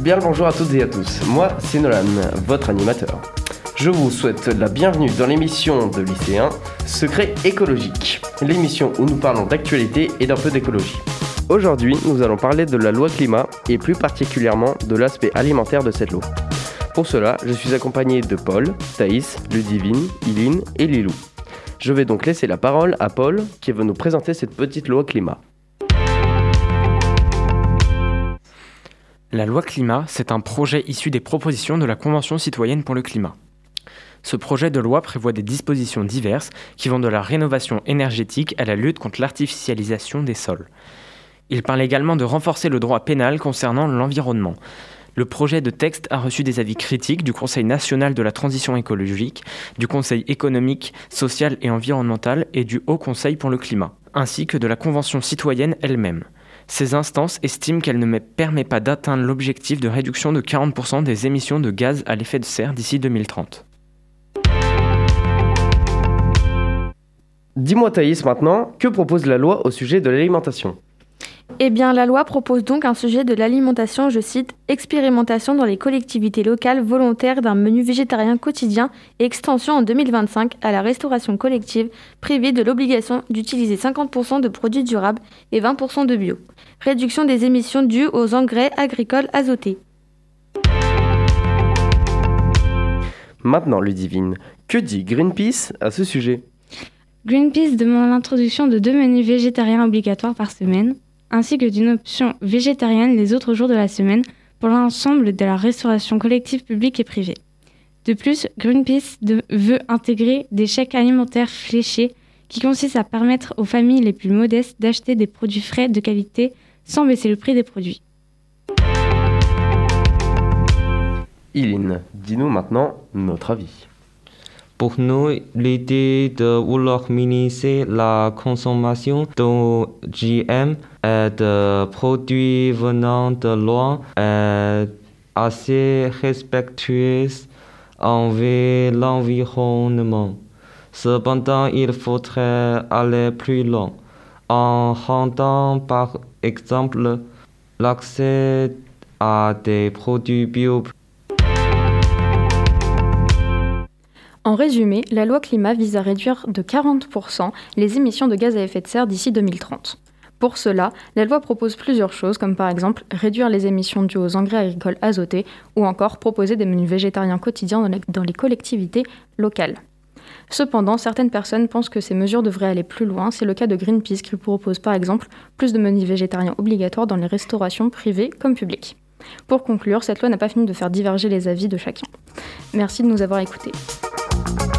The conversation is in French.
Bien le bonjour à toutes et à tous. Moi, c'est Nolan, votre animateur. Je vous souhaite la bienvenue dans l'émission de lycéen Secret écologique, l'émission où nous parlons d'actualité et d'un peu d'écologie. Aujourd'hui, nous allons parler de la loi climat et plus particulièrement de l'aspect alimentaire de cette loi. Pour cela, je suis accompagné de Paul, Thaïs, Ludivine, Iline et Lilou. Je vais donc laisser la parole à Paul qui va nous présenter cette petite loi climat. La loi climat, c'est un projet issu des propositions de la Convention citoyenne pour le climat. Ce projet de loi prévoit des dispositions diverses qui vont de la rénovation énergétique à la lutte contre l'artificialisation des sols. Il parle également de renforcer le droit pénal concernant l'environnement. Le projet de texte a reçu des avis critiques du Conseil national de la transition écologique, du Conseil économique, social et environnemental et du Haut Conseil pour le climat, ainsi que de la Convention citoyenne elle-même. Ces instances estiment qu'elle ne permet pas d'atteindre l'objectif de réduction de 40% des émissions de gaz à l'effet de serre d'ici 2030. Dis-moi Thaïs maintenant, que propose la loi au sujet de l'alimentation? Eh bien, la loi propose donc un sujet de l'alimentation, je cite, expérimentation dans les collectivités locales volontaires d'un menu végétarien quotidien et extension en 2025 à la restauration collective privée de l'obligation d'utiliser 50% de produits durables et 20% de bio. Réduction des émissions dues aux engrais agricoles azotés. Maintenant, Ludivine, que dit Greenpeace à ce sujet? Greenpeace demande l'introduction de deux menus végétariens obligatoires par semaine, ainsi que d'une option végétarienne les autres jours de la semaine pour l'ensemble de la restauration collective publique et privée. De plus, Greenpeace veut intégrer des chèques alimentaires fléchés qui consistent à permettre aux familles les plus modestes d'acheter des produits frais de qualité sans baisser le prix des produits. Iline, dis-nous maintenant notre avis. Pour nous, l'idée de vouloir minimiser la consommation d'OGM et de produits venant de loin est assez respectueuse envers l'environnement. Cependant, il faudrait aller plus loin en rendant par exemple l'accès à des produits bio En résumé, la loi climat vise à réduire de 40% les émissions de gaz à effet de serre d'ici 2030. Pour cela, la loi propose plusieurs choses, comme par exemple réduire les émissions dues aux engrais agricoles azotés ou encore proposer des menus végétariens quotidiens dans les collectivités locales. Cependant, certaines personnes pensent que ces mesures devraient aller plus loin. C'est le cas de Greenpeace qui propose par exemple plus de menus végétariens obligatoires dans les restaurations privées comme publiques. Pour conclure, cette loi n'a pas fini de faire diverger les avis de chacun. Merci de nous avoir écoutés. thank you